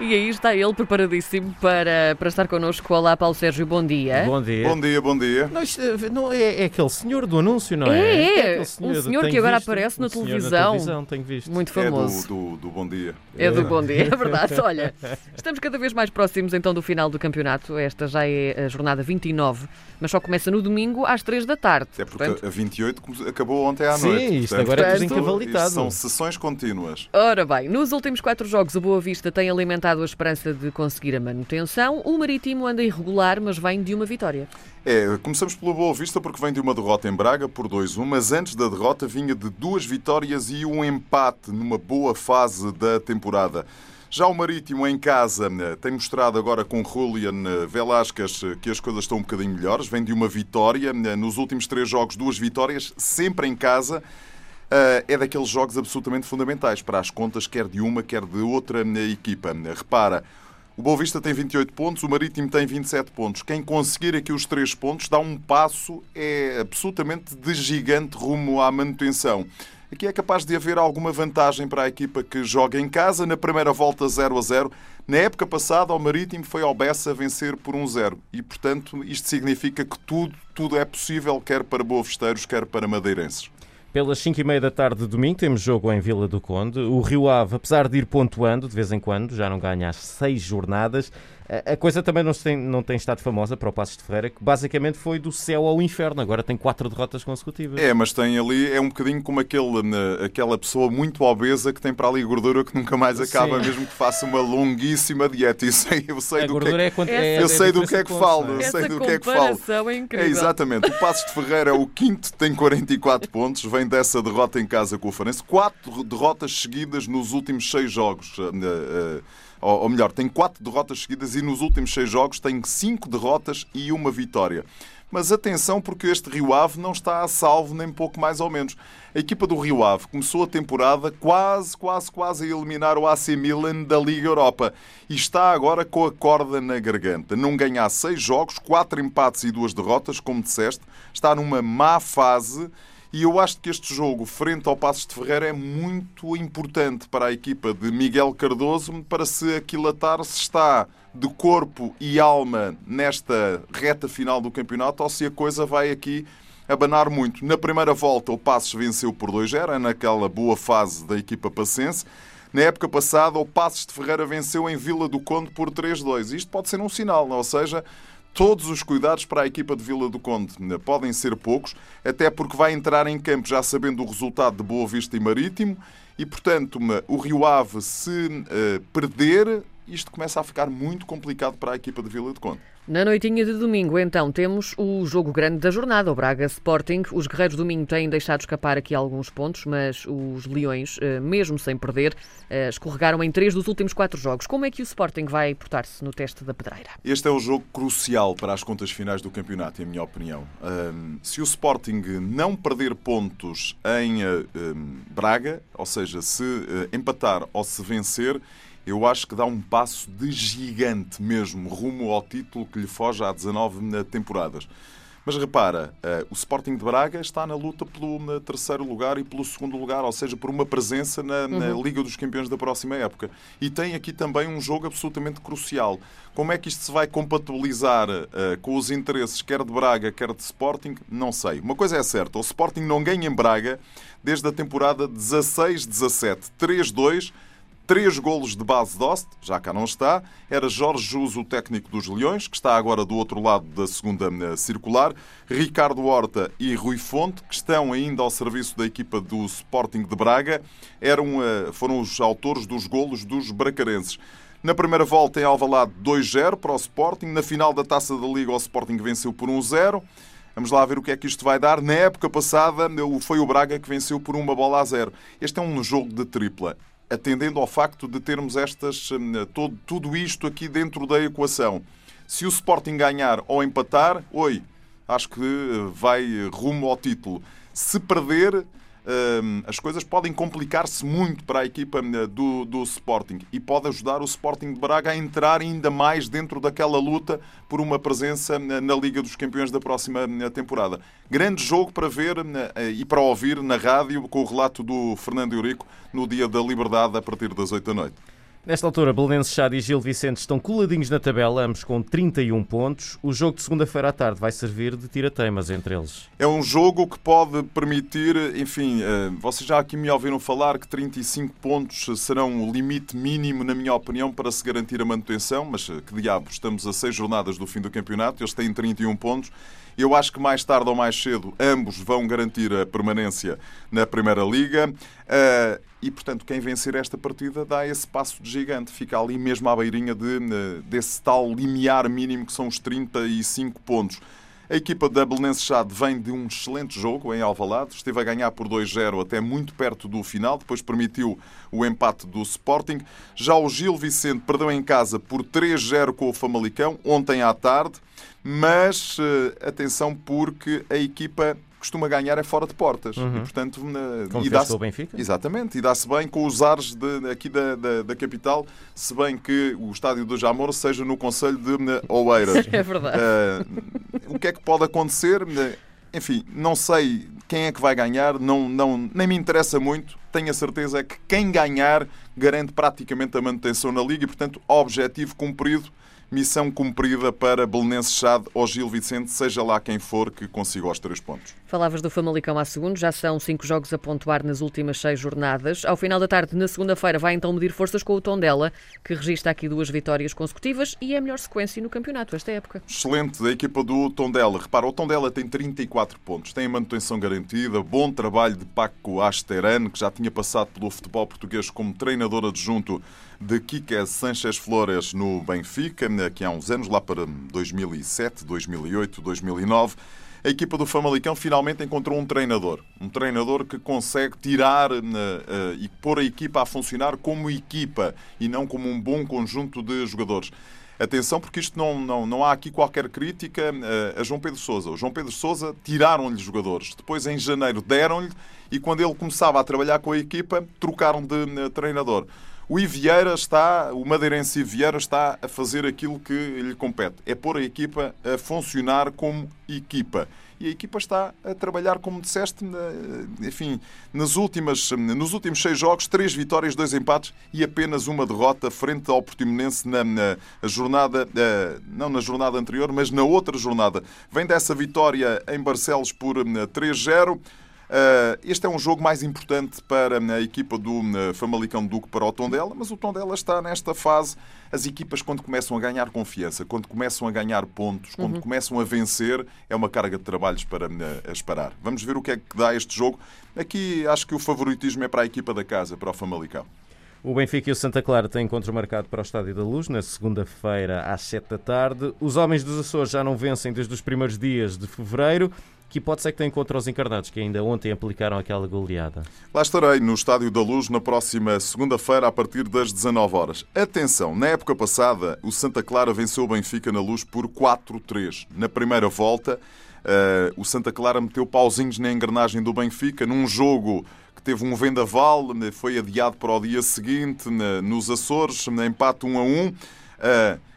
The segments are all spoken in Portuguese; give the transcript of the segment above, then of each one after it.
E aí está ele preparadíssimo para, para estar connosco. Olá, Paulo Sérgio, bom dia. Bom dia. Bom dia, bom dia. Não, isto, eh, não é, é aquele senhor do anúncio, não É, é? é. aquele Um do- senhor que agora visto, aparece na um senhor televisão. televisão, tenho visto. Muito É do, famoso. do, do Bom Dia. É do bom dia, é verdade. Olha, estamos cada vez mais próximos então do final do campeonato. Esta já é a jornada 29, mas só começa no domingo às 3 da tarde. Até porque Portanto, a 28 come- acabou ontem à Sim, noite. isto agora é tudo encavalitado. São sessões contínuas. Ora bem, nos últimos quatro jogos o Boa Vista tem alimentado a esperança de conseguir a manutenção. O Marítimo anda irregular, mas vem de uma vitória. É, começamos pelo Boa Vista porque vem de uma derrota em Braga por 2-1, mas antes da derrota vinha de duas vitórias e um empate numa boa fase da temporada. Já o Marítimo em casa eh, tem mostrado agora com Julian eh, Velasquez eh, que as coisas estão um bocadinho melhores. Vem de uma vitória. eh, Nos últimos três jogos, duas vitórias, sempre em casa. Eh, É daqueles jogos absolutamente fundamentais para as contas, quer de uma, quer de outra eh, equipa. Repara, o Boa Vista tem 28 pontos, o Marítimo tem 27 pontos. Quem conseguir aqui os três pontos dá um passo é absolutamente de gigante rumo à manutenção. Aqui é capaz de haver alguma vantagem para a equipa que joga em casa. Na primeira volta 0 a 0. Na época passada, o Marítimo foi ao Bessa vencer por 1-0. E, portanto, isto significa que tudo, tudo é possível, quer para boavisteiros, quer para madeirenses. Pelas 5 e meia da tarde de domingo temos jogo em Vila do Conde. O Rio Ave, apesar de ir pontuando de vez em quando, já não ganha as seis jornadas. A coisa também não tem, não tem estado famosa para o Passos de Ferreira, que basicamente foi do céu ao inferno. Agora tem quatro derrotas consecutivas. É, mas tem ali, é um bocadinho como aquele, né, aquela pessoa muito obesa que tem para ali gordura que nunca mais acaba, Sim. mesmo que faça uma longuíssima dieta. E sei, eu sei a do que é que... é, é, Eu é sei do que é que falo. é? Eu sei do que é que falo. é incrível. É, exatamente. O Passos de Ferreira é o quinto, tem 44 pontos, vem dessa derrota em casa com o Farense. Quatro derrotas seguidas nos últimos seis jogos. Eh, eh, Ou ou melhor, tem quatro derrotas seguidas e nos últimos seis jogos tem cinco derrotas e uma vitória. Mas atenção, porque este Rio Ave não está a salvo, nem pouco mais ou menos. A equipa do Rio Ave começou a temporada quase, quase, quase a eliminar o AC Milan da Liga Europa. E está agora com a corda na garganta. Não ganha há seis jogos, quatro empates e duas derrotas, como disseste. Está numa má fase. E eu acho que este jogo, frente ao Passos de Ferreira, é muito importante para a equipa de Miguel Cardoso para se aquilatar se está de corpo e alma nesta reta final do campeonato ou se a coisa vai aqui abanar muito. Na primeira volta, o Passos venceu por 2-0, é naquela boa fase da equipa passense. Na época passada, o Passos de Ferreira venceu em Vila do Conde por 3-2. Isto pode ser um sinal, ou seja, todos os cuidados para a equipa de Vila do Conde podem ser poucos, até porque vai entrar em campo já sabendo o resultado de Boa Vista e Marítimo, e portanto o Rio Ave, se eh, perder, isto começa a ficar muito complicado para a equipa de Vila do Conde. Na noitinha de domingo, então, temos o jogo grande da jornada, o Braga Sporting. Os Guerreiros do Minho têm deixado escapar aqui alguns pontos, mas os Leões, eh, mesmo sem perder, eh, escorregaram em três dos últimos quatro jogos. Como é que o Sporting vai portar-se no teste da pedreira? Este é o jogo crucial para as contas finais do campeonato, em minha opinião. Se o Sporting não perder pontos em ahm, Braga, ou seja, se empatar ou se vencer, eu acho que dá um passo de gigante mesmo rumo ao título que lhe foge há 19 temporadas. Mas repara, ah, o Sporting de Braga está na luta pelo na terceiro lugar e pelo segundo lugar, ou seja, por uma presença na, na Liga dos Campeões da próxima época. E tem aqui também um jogo absolutamente crucial. Como é que isto se vai compatibilizar ah, com os interesses quer de Braga, quer de Sporting? Não sei. Uma coisa é certa, o Sporting não ganha em Braga desde a temporada 16-17. 3-2 Três golos de base Dost, já cá não está. Era Jorge Jus, o técnico dos Leões, que está agora do outro lado da segunda eh, circular. Ricardo Horta e Rui Fonte, que estão ainda ao serviço da equipa do Sporting de Braga, eram, eh, foram os autores dos golos dos bracarenses. Na primeira volta em Alvalade 2-0 para o Sporting. Na final da Taça da Liga o Sporting venceu por 1-0. Vamos lá ver o que é que isto vai dar. Na época passada foi o Braga que venceu por uma bola a zero. Este é um jogo de tripla atendendo ao facto de termos estas, hum, todo, tudo isto aqui dentro da equação. Se o Sporting ganhar ou empatar, oi, acho que vai rumo ao título. Se perder, as coisas podem complicar-se muito para a equipa hum, do, do Sporting e pode ajudar o Sporting de Braga a entrar ainda mais dentro daquela luta por uma presença hum, na Liga dos Campeões da próxima temporada. Grande jogo para ver e para ouvir na rádio com o relato do Fernando Eurico no Dia da Liberdade a partir das 8 da noite. Nesta altura, Belenenses Chade e Gil Vicente estão coladinhos na tabela, ambos com 31 pontos. O jogo de segunda-feira à tarde vai servir de tira-teimas entre eles. É um jogo que pode permitir, enfim, eh, vocês já aqui me ouviram falar que 35 pontos serão o limite mínimo, na minha opinião, para se garantir a manutenção, mas eh, que diabo, estamos a seis jornadas do fim do campeonato, eles têm 31 pontos. Eu acho que mais tarde ou mais cedo ambos vão garantir a permanência na Primeira Liga. Uh, e, portanto, quem vencer esta partida dá esse passo de gigante. Fica ali mesmo à beirinha de, desse tal limiar mínimo que são os 35 pontos. A equipa da Belenenses Chade vem de um excelente jogo em Alvalade, esteve a ganhar por 2-0 até muito perto do final, depois permitiu o empate do Sporting. Já o Gil Vicente perdeu em casa por 3-0 com o Famalicão ontem à tarde, mas uh, atenção porque a equipa costuma ganhar é fora de portas. Uhum. E, portanto, Como e dá-se, o Benfica? Exatamente, e dá-se bem com os ares de, aqui da, da, da, capital, se bem que o estádio do Jamor seja no Conselho de Oeiras. é verdade. Uh, o que é que pode acontecer? Enfim, não sei quem é que vai ganhar, não, não, nem me interessa muito. Tenho a certeza que quem ganhar garante praticamente a manutenção na Liga e, portanto, objetivo cumprido missão cumprida para Belenenses Chade ou Gil Vicente, seja lá quem for que consiga os três pontos. Falavas do Famalicão há segundo, já são cinco jogos a pontuar nas últimas seis jornadas. Ao final da tarde, na segunda-feira, vai então medir forças com o Tondela, que registra aqui duas vitórias consecutivas e é a melhor sequência no campeonato esta época. Excelente da equipa do Tondela. Repara, o Tondela tem 34 pontos, tem a manutenção garantida, bom trabalho de Paco Asterano, que já tinha passado pelo futebol português como treinador adjunto de Kike Sanchez Flores no Benfica, que há uns anos, lá para 2007, 2008, 2009 a equipa do Famalicão finalmente encontrou um treinador. Um treinador que consegue tirar uh, uh, e pôr a equipa a funcionar como equipa e não como um bom conjunto de jogadores. Atenção, porque isto não, não, não há aqui qualquer crítica uh, a João Pedro Sousa. O João Pedro Sousa tiraram-lhe jogadores. Depois, em janeiro, deram-lhe e quando ele começava a trabalhar com a equipa, trocaram de treinador. O Ivieira está, o madeirense Ivieira está a fazer aquilo que lhe compete. É pôr a equipa a funcionar como equipa. E a equipa está a trabalhar, como disseste, enfim, nas últimas, nos últimos seis jogos, três vitórias, dois empates e apenas uma derrota frente ao Portimonense na, na jornada, eh, não na jornada anterior, mas na outra jornada. Vem dessa vitória em Barcelos por 3-0. Eh, eh, este é um jogo mais importante para a equipa do eh, Famalicão Duque para o Tondela, mas o Tondela está nesta fase. As equipas, quando começam a ganhar confiança, quando começam a ganhar pontos, quando uhum. começam a vencer, é uma carga de trabalhos para uh, esperar. Vamos ver o que é que dá este jogo. Aqui acho que o favoritismo é para a equipa da casa, para o Famalicão. O Benfica e o Santa Clara têm encontro marcado para o Estádio da Luz na segunda-feira às 7 da tarde. Os homens dos Açores já não vencem desde os primeiros dias de fevereiro. Que hipótese é que tem contra os encarnados, que ainda ontem aplicaram aquela goleada? Lá estarei no Estádio da Luz na próxima segunda-feira, a partir das 19 horas. Atenção, na época passada, o Santa Clara venceu o Benfica na Luz por 4-3. Na primeira volta, uh, o Santa Clara meteu pauzinhos na engrenagem do Benfica, num jogo que teve um vendaval, foi adiado para o dia seguinte, nos Açores, empate 1 a 1. Uh,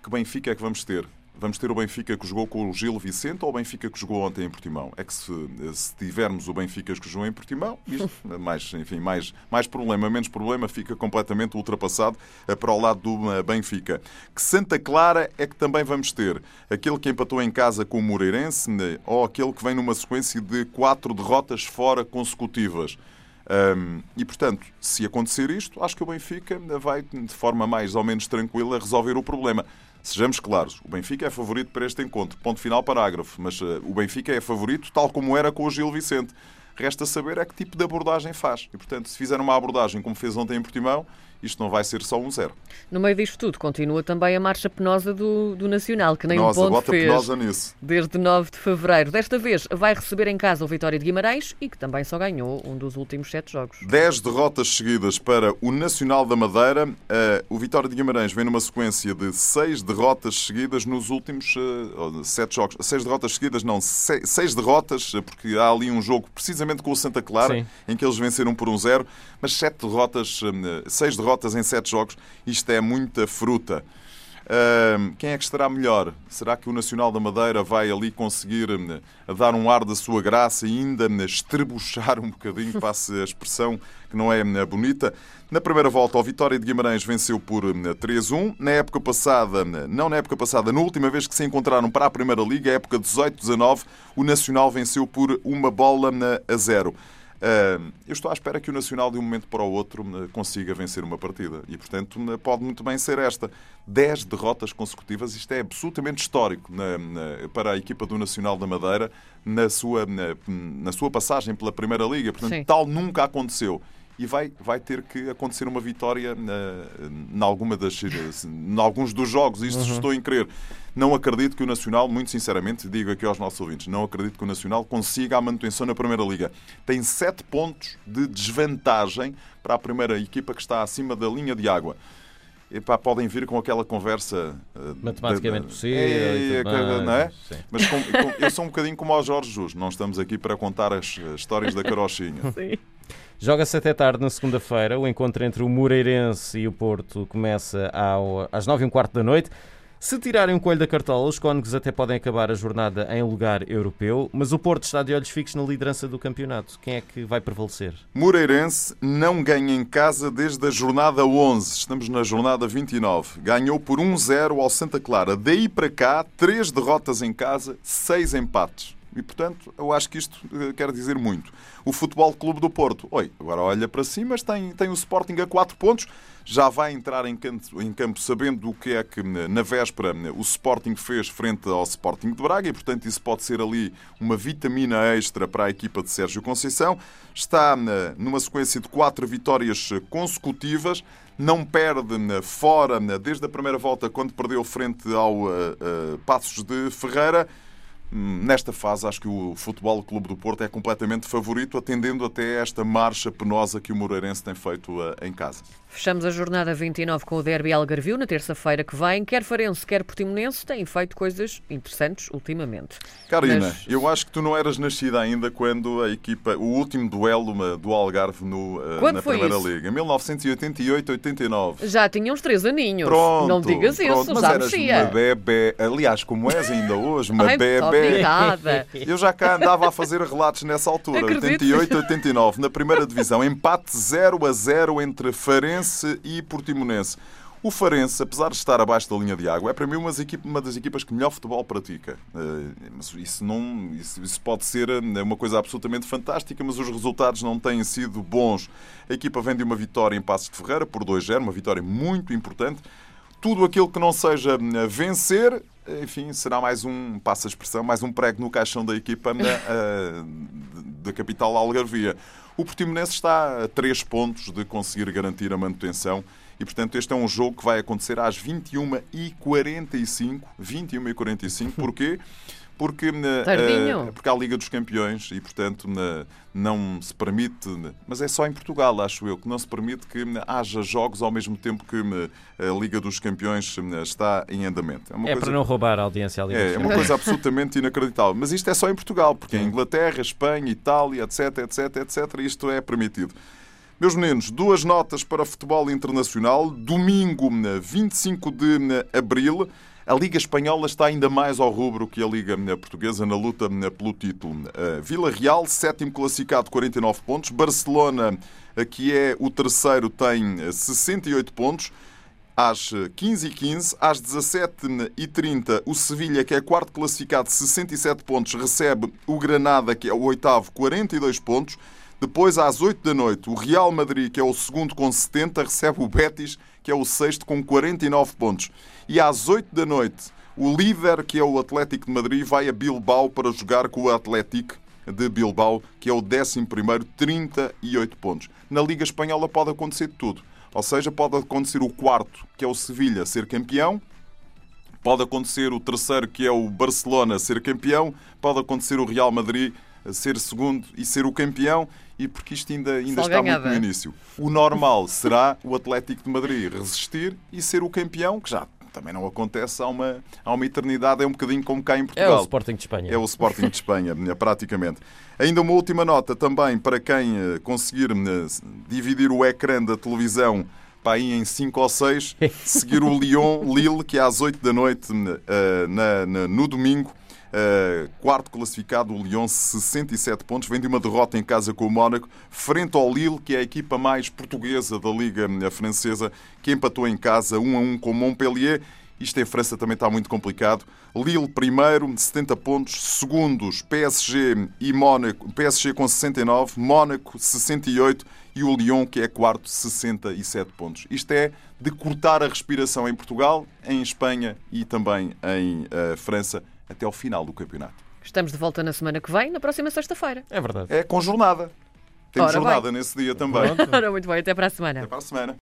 que Benfica é que vamos ter? Vamos ter o Benfica que jogou com o Gil Vicente ou o Benfica que jogou ontem em Portimão? É que se, se tivermos o Benfica que jogou em Portimão, isto, mais, enfim, mais, mais problema, menos problema, fica completamente ultrapassado eh, para o lado do eh, Benfica. Que Santa Clara é que também vamos ter? Aquele que empatou em casa com o Moreirense né? ou aquele que vem numa sequência de quatro derrotas fora consecutivas? E, portanto, se acontecer isto, acho que o Benfica vai, de forma mais ou menos tranquila, resolver o problema. Sejamos claros, o Benfica é favorito para este encontro. Ponto final, parágrafo. Mas uh, o Benfica é favorito tal como era com o Gil Vicente. Resta saber é que tipo de abordagem faz. E, portanto, se fizer uma abordagem como fez ontem em Portimão, isto não vai ser só um zero. No meio disto tudo, continua também a marcha penosa do, do Nacional, que nem penosa, um ponto fez penosa nisso. desde 9 de fevereiro. Desta vez vai receber em casa o Vitória de Guimarães e que também só ganhou um dos últimos sete jogos. Dez derrotas seguidas para o Nacional da Madeira. Uh, o Vitória de Guimarães vem numa sequência de seis derrotas seguidas nos últimos uh, sete jogos. Seis derrotas seguidas, não, seis, derrotas, porque há ali um jogo precisamente com o Santa Clara, Sim. em que eles venceram por um zero, mas sete derrotas, uh, seis derrotas em sete jogos, isto é muita fruta. Quem é que estará melhor? Será que o Nacional da Madeira vai ali conseguir uh, dar um ar da sua graça e ainda uh, estrebuchar um bocadinho, passe a expressão que não é uh, bonita? Na primeira volta, o Vitória de Guimarães venceu por 3-1. Na época passada, não na época passada, na última vez que se encontraram para a Primeira Liga, época 18-19, o Nacional venceu por uma bola a zero eu estou à espera que o Nacional, de um momento para o outro, consiga vencer uma partida. E, portanto, pode muito bem ser esta. Dez derrotas consecutivas, isto é absolutamente histórico para a equipa do Nacional da Madeira na sua, na, na sua passagem pela Primeira Liga. Portanto, Sim. tal nunca aconteceu e vai, vai ter que acontecer uma vitória na, na alguma das, em alguns dos jogos. Isto uhum. estou em crer. Não acredito que o Nacional, muito sinceramente, digo aqui aos nossos ouvintes, não acredito que o Nacional consiga a manutenção na Primeira Liga. Tem sete pontos de desvantagem para a primeira equipa que está acima da linha de água. Epá, podem vir com aquela conversa uh, matematicamente de, possível, é, é, não é? Mas com, com, eu sou um bocadinho como ao Jorge Jus, não estamos aqui para contar as, as histórias da carochinha. Sim. Joga-se até tarde na segunda-feira. O encontro entre o Moreirense e o Porto começa ao, às nove e um quarto da noite. Se tirarem um coelho da cartola, os cónegos até podem acabar a jornada em lugar europeu, mas o Porto está de olhos fixos na liderança do campeonato. Quem é que vai prevalecer? Moreirense não ganha em casa desde a jornada 11. Estamos na jornada 29. Ganhou por 1-0 ao Santa Clara. Daí para cá, três derrotas em casa, seis empates. E, portanto, eu acho que isto eh, quer dizer muito. O Futebol Clube do Porto, oi, agora olha para cima, mas tem, tem o Sporting a 4 pontos, já vai entrar em campo, em campo sabendo o que é que na véspera o Sporting fez frente ao Sporting de Braga e, portanto, isso pode ser ali uma vitamina extra para a equipa de Sérgio Conceição. Está numa sequência de quatro vitórias consecutivas, não perde fora desde a primeira volta, quando perdeu frente ao uh, uh, Passos de Ferreira. Nesta fase, acho que o Futebol Clube do Porto é completamente favorito, atendendo até esta marcha penosa que o Moreirense tem feito eh, em casa. Fechamos a jornada 29 com o Derby Algarvio na terça-feira que vem. Quer Farense, quer Portimonense têm feito coisas interessantes ultimamente. Karina, Mas... eu acho que tu não eras nascida ainda quando a equipa, o último duelo do Algarve no, eh, na Primeira isso? Liga, em 1988-89. Já tinha uns três aninhos. Pronto, não digas pronto, isso, mas já eras mexia. uma bebê, aliás, como és ainda hoje, uma Ai, bebê. Eu já cá andava a fazer relatos nessa altura, 88-89, na Primeira Divisão, empate 0 a 0 entre Farense e Portimonense. O Farense, apesar de estar abaixo da linha de água, é para mim uma das equipas que melhor futebol pratica. Eh, isso, não, isso, isso, pode ser eh, uma coisa absolutamente fantástica, mas os resultados não têm sido bons. A equipa vem de uma vitória em Passos de Ferreira por 2-0, uma vitória muito importante. Tudo aquilo que não seja eh, vencer, enfim, será mais um, passa a expressão, mais um prego no caixão da equipa da capital Algarvia. O Portimonense está a 3 pontos de conseguir garantir a manutenção e, portanto, este é um jogo que vai acontecer às 21h45. 21h45, porquê? Porque, uh, porque há a Liga dos Campeões e, portanto, uh, não se permite, mas é só em Portugal, acho eu, que não se permite que haja jogos ao mesmo tempo que a Liga dos Campeões está em andamento. É, é coisa... para não roubar a audiência ali. É, é uma coisa absolutamente inacreditável. Mas isto é só em Portugal, porque em Inglaterra, Espanha, Itália, etc, etc, etc, isto é permitido. Meus meninos, duas notas para futebol internacional. Domingo, 25 de abril, a Liga Espanhola está ainda mais ao rubro que a Liga Portuguesa na luta pelo título. Vila Real, sétimo classificado, 49 pontos. Barcelona, que é o terceiro, tem 68 pontos. Às 15h15, às 17h30, o Sevilha, que é quarto classificado, 67 pontos, recebe o Granada, que é o oitavo, 42 pontos. Depois, às 8 da noite, o Real Madrid, que é o segundo com 70, recebe o Betis, que é o sexto com 49 pontos. E às 8 da noite, o líder, que é o Atlético de Madrid, vai a Bilbao para jogar com o Atlético de Bilbao, que é o 11 38 pontos. Na Liga Espanhola pode acontecer tudo. Ou seja, pode acontecer o quarto, que é o Sevilha, ser campeão. Pode acontecer o terceiro, que é o Barcelona, ser campeão. Pode acontecer o Real Madrid ser segundo e ser o campeão e porque isto ainda, ainda está muito no início. O normal será o Atlético de Madrid resistir e ser o campeão, que já também não acontece há uma, há uma eternidade, é um bocadinho como cá em É o Portugal. Sporting de Espanha. É o Sporting de Espanha, praticamente. Ainda uma última nota também para quem eh, conseguir eh, dividir o ecrã da televisão para aí em 5 ou 6, seguir o Lyon Lille, que é às 8 da noite eh, na- na- no domingo. Uh, quarto classificado, o Lyon, 67 pontos. Vem de uma derrota em casa com o Mónaco, frente ao Lille, que é a equipa mais portuguesa da Liga eh, Francesa, que empatou em casa 1 a 1 com Montpellier. Isto em França também está muito complicado. Lille, primeiro, 70 pontos. Segundos, PSG e Mónaco. PSG com 69, Mónaco, 68 e o Lyon, que é quarto, 67 pontos. Isto é de cortar a respiração em Portugal, em Espanha e também em eh, França até ao final do campeonato. Estamos de volta na semana que vem, na próxima sexta-feira. É verdade. É com jornada. Temos Ora, jornada vai. nesse dia também. Ora, muito bem, até para a semana. Até para a semana.